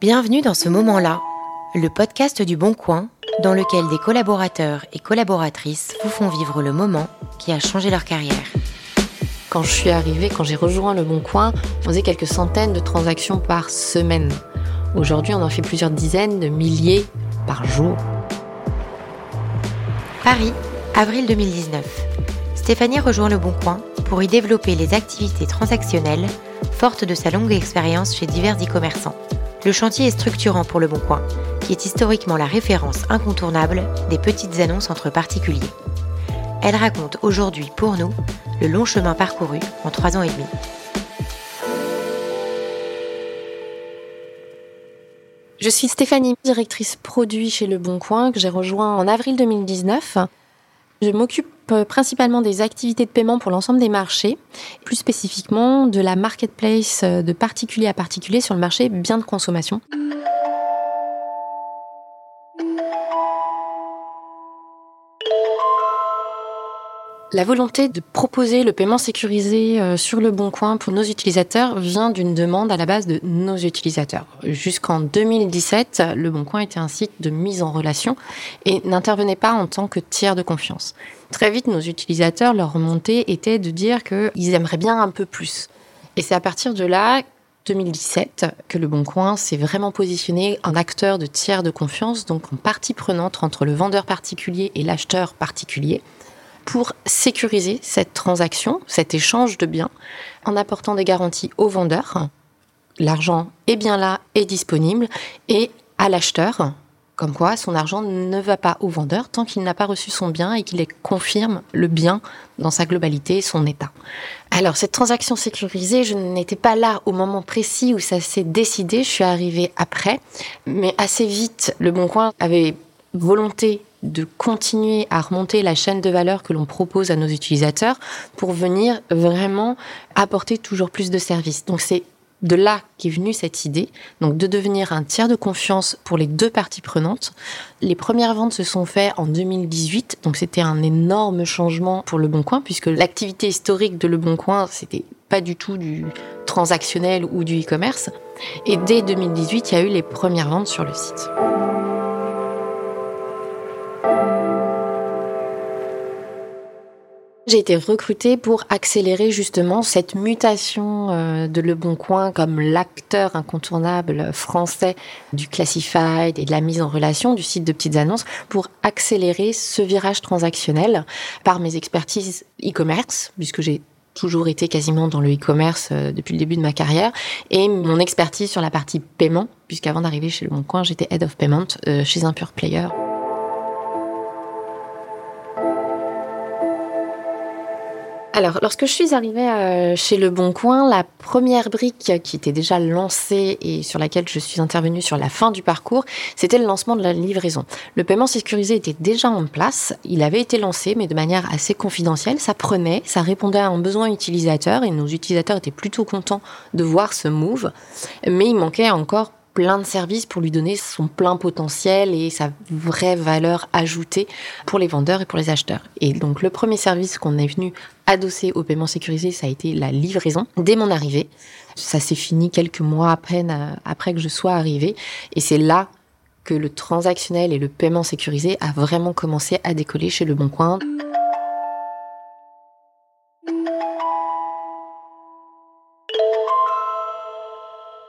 Bienvenue dans ce moment-là, le podcast du Bon Coin, dans lequel des collaborateurs et collaboratrices vous font vivre le moment qui a changé leur carrière. Quand je suis arrivée, quand j'ai rejoint le Bon Coin, on faisait quelques centaines de transactions par semaine. Aujourd'hui, on en fait plusieurs dizaines de milliers par jour. Paris, avril 2019. Stéphanie rejoint le Bon Coin pour y développer les activités transactionnelles, forte de sa longue expérience chez divers e-commerçants. Le chantier est structurant pour le Bon Coin, qui est historiquement la référence incontournable des petites annonces entre particuliers. Elle raconte aujourd'hui pour nous le long chemin parcouru en trois ans et demi. Je suis Stéphanie, directrice produit chez Le Bon Coin, que j'ai rejoint en avril 2019. Je m'occupe euh, principalement des activités de paiement pour l'ensemble des marchés, plus spécifiquement de la marketplace euh, de particulier à particulier sur le marché biens de consommation. La volonté de proposer le paiement sécurisé euh, sur le bon coin pour nos utilisateurs vient d'une demande à la base de nos utilisateurs. Jusqu'en 2017, le bon coin était un site de mise en relation et n'intervenait pas en tant que tiers de confiance. Très vite, nos utilisateurs, leur remontée était de dire qu'ils aimeraient bien un peu plus. Et c'est à partir de là 2017 que Le Bon Coin s'est vraiment positionné en acteur de tiers de confiance, donc en partie prenante entre le vendeur particulier et l'acheteur particulier pour sécuriser cette transaction, cet échange de biens, en apportant des garanties au vendeur. L'argent est bien là, est disponible, et à l'acheteur, comme quoi son argent ne va pas au vendeur tant qu'il n'a pas reçu son bien et qu'il confirme le bien dans sa globalité, son état. Alors cette transaction sécurisée, je n'étais pas là au moment précis où ça s'est décidé, je suis arrivée après, mais assez vite, le Bon Coin avait volonté de continuer à remonter la chaîne de valeur que l'on propose à nos utilisateurs pour venir vraiment apporter toujours plus de services. Donc c'est de là qu'est venue cette idée, donc de devenir un tiers de confiance pour les deux parties prenantes. Les premières ventes se sont faites en 2018, donc c'était un énorme changement pour Le Bon Coin, puisque l'activité historique de Le Bon Coin, c'était pas du tout du transactionnel ou du e-commerce. Et dès 2018, il y a eu les premières ventes sur le site. J'ai été recrutée pour accélérer justement cette mutation euh, de Le Bon Coin comme l'acteur incontournable français du classified et de la mise en relation du site de petites annonces pour accélérer ce virage transactionnel par mes expertises e-commerce, puisque j'ai toujours été quasiment dans le e-commerce euh, depuis le début de ma carrière et mon expertise sur la partie paiement, puisqu'avant d'arriver chez Le Bon Coin, j'étais head of payment euh, chez un pure player. Alors, lorsque je suis arrivée euh, chez Le Bon Coin, la première brique qui était déjà lancée et sur laquelle je suis intervenue sur la fin du parcours, c'était le lancement de la livraison. Le paiement sécurisé était déjà en place, il avait été lancé, mais de manière assez confidentielle. Ça prenait, ça répondait à un besoin utilisateur et nos utilisateurs étaient plutôt contents de voir ce move, mais il manquait encore plein de services pour lui donner son plein potentiel et sa vraie valeur ajoutée pour les vendeurs et pour les acheteurs. Et donc le premier service qu'on est venu adosser au paiement sécurisé, ça a été la livraison dès mon arrivée. Ça s'est fini quelques mois après, après que je sois arrivée et c'est là que le transactionnel et le paiement sécurisé a vraiment commencé à décoller chez Le Bon Coin.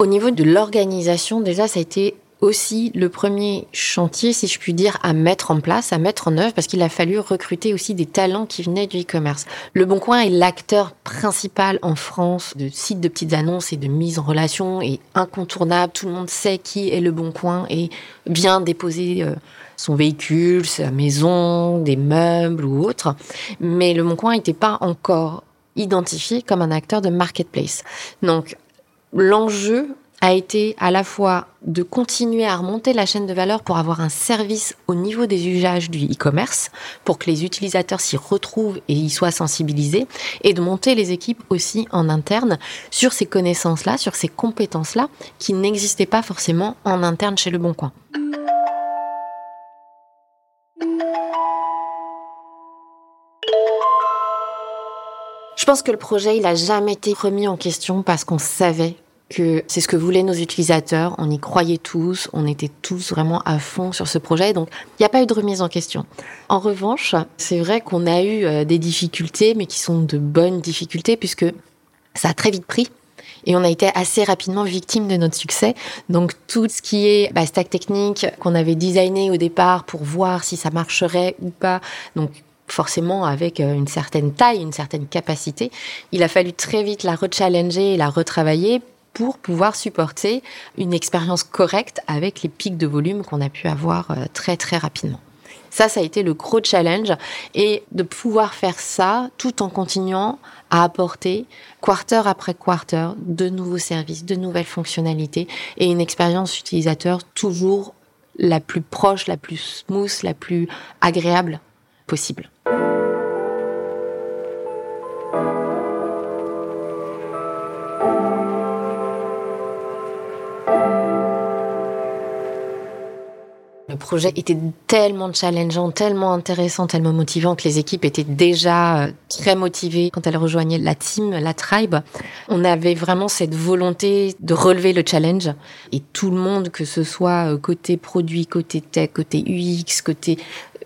Au niveau de l'organisation, déjà, ça a été aussi le premier chantier, si je puis dire, à mettre en place, à mettre en œuvre, parce qu'il a fallu recruter aussi des talents qui venaient du e-commerce. Le Bon Coin est l'acteur principal en France de sites de petites annonces et de mise en relation et incontournable. Tout le monde sait qui est Le Bon Coin et vient déposer euh, son véhicule, sa maison, des meubles ou autre. Mais Le Bon Coin n'était pas encore identifié comme un acteur de marketplace. Donc, l'enjeu a été à la fois de continuer à remonter la chaîne de valeur pour avoir un service au niveau des usages du e-commerce, pour que les utilisateurs s'y retrouvent et y soient sensibilisés, et de monter les équipes aussi en interne sur ces connaissances-là, sur ces compétences-là, qui n'existaient pas forcément en interne chez Le Bon Coin. Je pense que le projet, il a jamais été remis en question parce qu'on savait que c'est ce que voulaient nos utilisateurs, on y croyait tous, on était tous vraiment à fond sur ce projet, donc il n'y a pas eu de remise en question. En revanche, c'est vrai qu'on a eu euh, des difficultés, mais qui sont de bonnes difficultés, puisque ça a très vite pris. Et on a été assez rapidement victime de notre succès. Donc tout ce qui est bah, stack technique qu'on avait designé au départ pour voir si ça marcherait ou pas, donc forcément avec euh, une certaine taille, une certaine capacité, il a fallu très vite la rechallenger et la retravailler pour pouvoir supporter une expérience correcte avec les pics de volume qu'on a pu avoir euh, très très rapidement. Ça, ça a été le gros challenge et de pouvoir faire ça tout en continuant à apporter quarter après quarter de nouveaux services, de nouvelles fonctionnalités et une expérience utilisateur toujours la plus proche, la plus smooth, la plus agréable possible. Le projet était tellement challengeant, tellement intéressant, tellement motivant que les équipes étaient déjà euh, très motivées quand elles rejoignaient la team, la tribe. On avait vraiment cette volonté de relever le challenge et tout le monde, que ce soit euh, côté produit, côté tech, côté UX, côté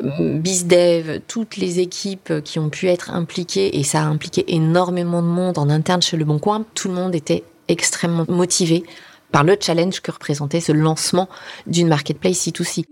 euh, BizDev, toutes les équipes qui ont pu être impliquées et ça a impliqué énormément de monde en interne chez Le Bon Coin. Tout le monde était extrêmement motivé par le challenge que représentait ce lancement d'une marketplace C2C.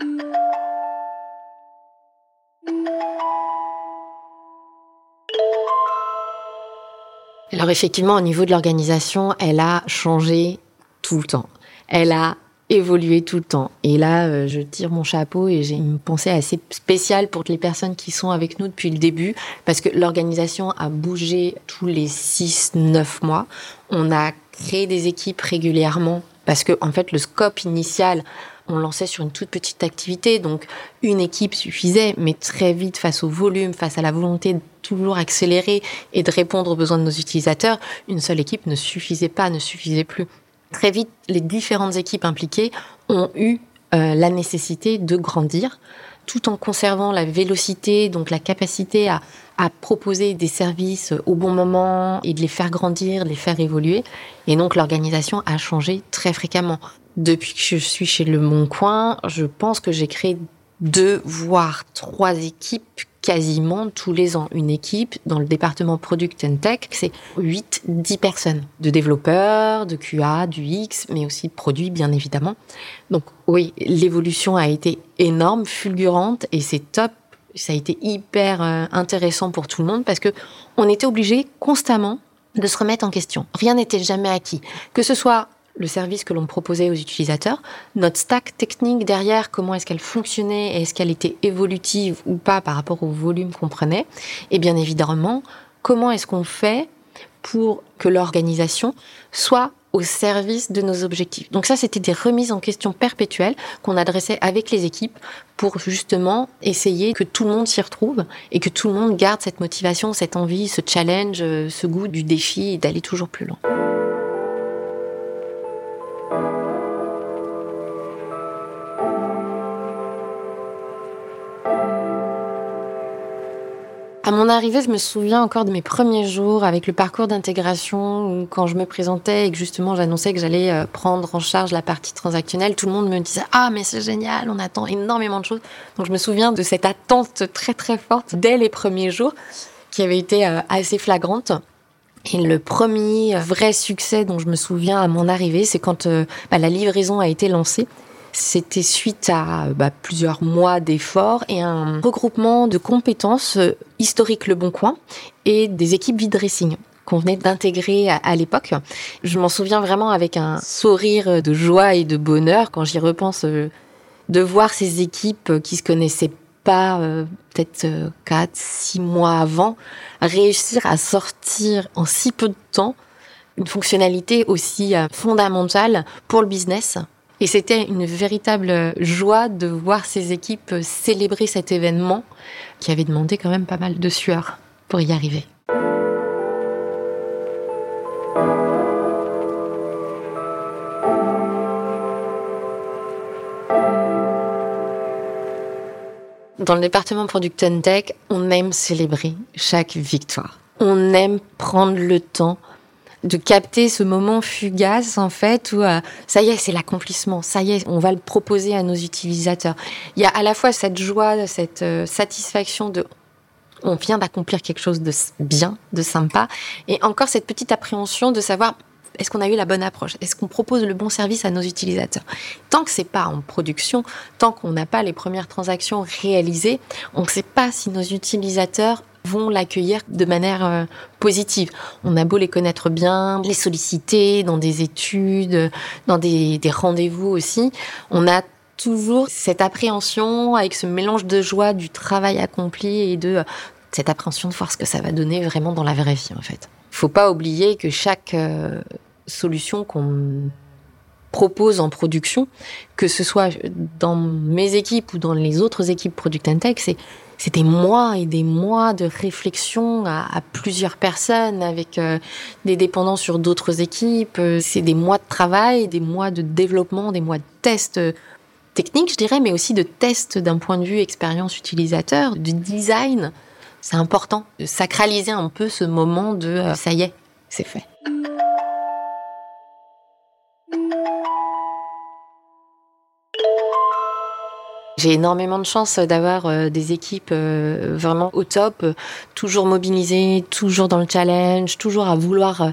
Alors effectivement, au niveau de l'organisation, elle a changé tout le temps. Elle a évolué tout le temps. Et là, euh, je tire mon chapeau et j'ai une pensée assez spéciale pour les personnes qui sont avec nous depuis le début, parce que l'organisation a bougé tous les 6-9 mois. On a créer des équipes régulièrement parce que en fait le scope initial on lançait sur une toute petite activité, donc une équipe suffisait, mais très vite, face au volume, face à la volonté de toujours accélérer et de répondre aux besoins de nos utilisateurs, une seule équipe ne suffisait pas, ne suffisait plus. Très vite, les différentes équipes impliquées ont eu euh, la nécessité de grandir, tout en conservant la vélocité, donc la capacité à, proposer des services au bon moment et de les faire grandir, les faire évoluer. Et donc l'organisation a changé très fréquemment. Depuis que je suis chez Le Bon Coin, je pense que j'ai créé deux voire trois équipes quasiment tous les ans. Une équipe dans le département Product and Tech, c'est 8, 10 personnes. De développeurs, de QA, du X, mais aussi de produits, bien évidemment. Donc oui, l'évolution a été énorme, fulgurante, et c'est top ça a été hyper euh, intéressant pour tout le monde parce que on était obligé constamment de se remettre en question. Rien n'était jamais acquis. Que ce soit le service que l'on proposait aux utilisateurs, notre stack technique derrière, comment est-ce qu'elle fonctionnait, est-ce qu'elle était évolutive ou pas par rapport au volume qu'on prenait, et bien évidemment, comment est-ce qu'on fait pour que l'organisation soit au service de nos objectifs. Donc ça, c'était des remises en question perpétuelles qu'on adressait avec les équipes pour justement essayer que tout le monde s'y retrouve et que tout le monde garde cette motivation, cette envie, ce challenge, ce goût du défi et d'aller toujours plus loin. Mon arrivée, je me souviens encore de mes premiers jours avec le parcours d'intégration quand je me présentais et que justement j'annonçais que j'allais euh, prendre en charge la partie transactionnelle, tout le monde me disait "Ah mais c'est génial, on attend énormément de choses." Donc je me souviens de cette attente très très forte dès les premiers jours qui avait été euh, assez flagrante. Et le premier vrai succès dont je me souviens à mon arrivée, c'est quand euh, bah, la livraison a été lancée c'était suite à bah, plusieurs mois d'efforts et un regroupement de compétences euh, historiques Le Bon Coin et des équipes vide dressing qu'on venait d'intégrer à, l'époque. Je m'en souviens vraiment avec un sourire de joie et de bonheur quand j'y repense euh, de voir ces équipes qui se connaissaient pas euh, peut-être quatre, six mois avant réussir à sortir en si peu de temps une fonctionnalité aussi fondamentale pour le business et c'était une véritable joie de voir ces équipes célébrer cet événement qui avait demandé quand même pas mal de sueur pour y arriver. Dans le département Product Tech, on aime célébrer chaque victoire. On aime prendre le temps de capter ce moment fugace en fait où euh, ça y est, c'est l'accomplissement, ça y est, on va le proposer à nos utilisateurs. Il y a à la fois cette joie, cette euh, satisfaction de on vient d'accomplir quelque chose de bien, de sympa, et encore cette petite appréhension de savoir est-ce qu'on a eu la bonne approche? Est-ce qu'on propose le bon service à nos utilisateurs? Tant que c'est pas en production, tant qu'on n'a pas les premières transactions réalisées, on ne sait pas si nos utilisateurs vont l'accueillir de manière euh, positive. On a beau les connaître bien, les solliciter dans des études, dans des, rendez-vous aussi, on a toujours cette appréhension avec ce mélange de joie du travail accompli et de cette appréhension de voir ce que ça va donner vraiment dans la vraie vie en fait. Faut pas oublier que chaque euh, solution qu'on propose en production, que ce soit dans mes équipes ou dans les autres équipes Product and Tech, c'est des mois et des mois de réflexion à, plusieurs personnes avec euh, des dépendants sur d'autres équipes. C'est des mois de travail, des mois de développement, des mois de tests techniques, je dirais, mais aussi de tests d'un point de vue expérience utilisateur, du design. C'est important de sacraliser un peu ce moment de euh, ça y est, c'est fait. J'ai énormément de chance d'avoir euh, des équipes euh, vraiment au top, euh, toujours mobilisées, toujours dans le challenge, toujours à vouloir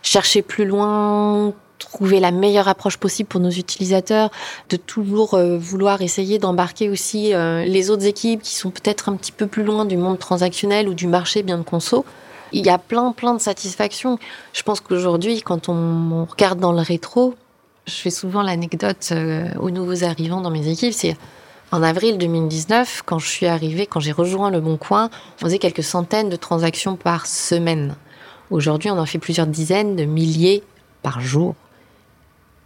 chercher plus loin, trouver la meilleure approche possible pour nos utilisateurs, de toujours vouloir essayer d'embarquer aussi les autres équipes qui sont peut-être un petit peu plus loin du monde transactionnel ou du marché bien de conso. Il y a plein plein de satisfactions. Je pense qu'aujourd'hui, quand on regarde dans le rétro, je fais souvent l'anecdote aux nouveaux arrivants dans mes équipes, c'est en avril 2019, quand je suis arrivée, quand j'ai rejoint Le Bon Coin, on faisait quelques centaines de transactions par semaine. Aujourd'hui, on en fait plusieurs dizaines de milliers par jour.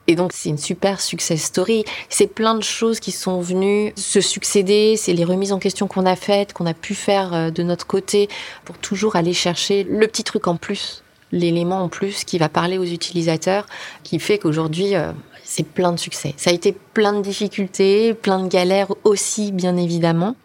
Et donc, c'est une super success story. C'est plein de choses qui sont venues se succéder. C'est les remises en question qu'on a faites, qu'on a pu faire euh, de notre côté pour toujours aller chercher le petit truc en plus, l'élément en plus qui va parler aux utilisateurs, qui fait qu'aujourd'hui, euh, c'est plein de succès. Ça a été plein de difficultés, plein de galères aussi, bien évidemment.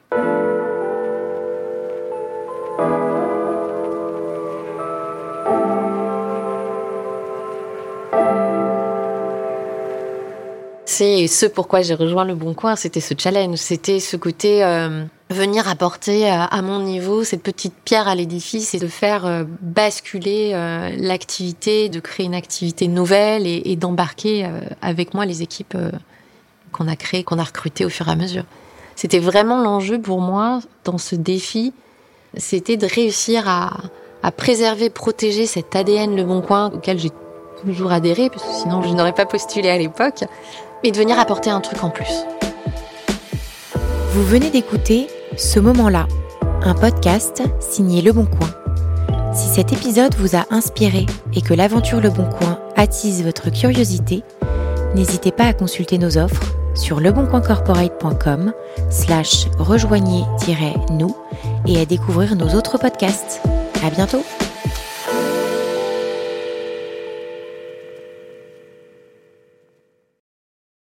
C'est ce pourquoi j'ai rejoint le Bon Coin, c'était ce challenge, c'était ce côté euh, venir apporter euh, à mon niveau cette petite pierre à l'édifice et de faire euh, basculer l'activité, de créer une activité nouvelle et, d'embarquer avec moi les équipes qu'on a créées, qu'on a recrutées au fur et à mesure. C'était vraiment l'enjeu pour moi dans ce défi, c'était de réussir à, à préserver, protéger cet ADN Le Bon Coin auquel j'ai toujours adhéré, parce que sinon je n'aurais pas postulé à l'époque, et de venir apporter un truc en plus. Vous venez d'écouter Ce moment-là, un podcast signé Le Bon Coin. Si cet épisode vous a inspiré et que l'aventure Le Bon Coin attise votre curiosité, n'hésitez pas à consulter nos offres sur leboncoincorporate.com slash rejoignez-nous et à découvrir nos autres podcasts. À bientôt!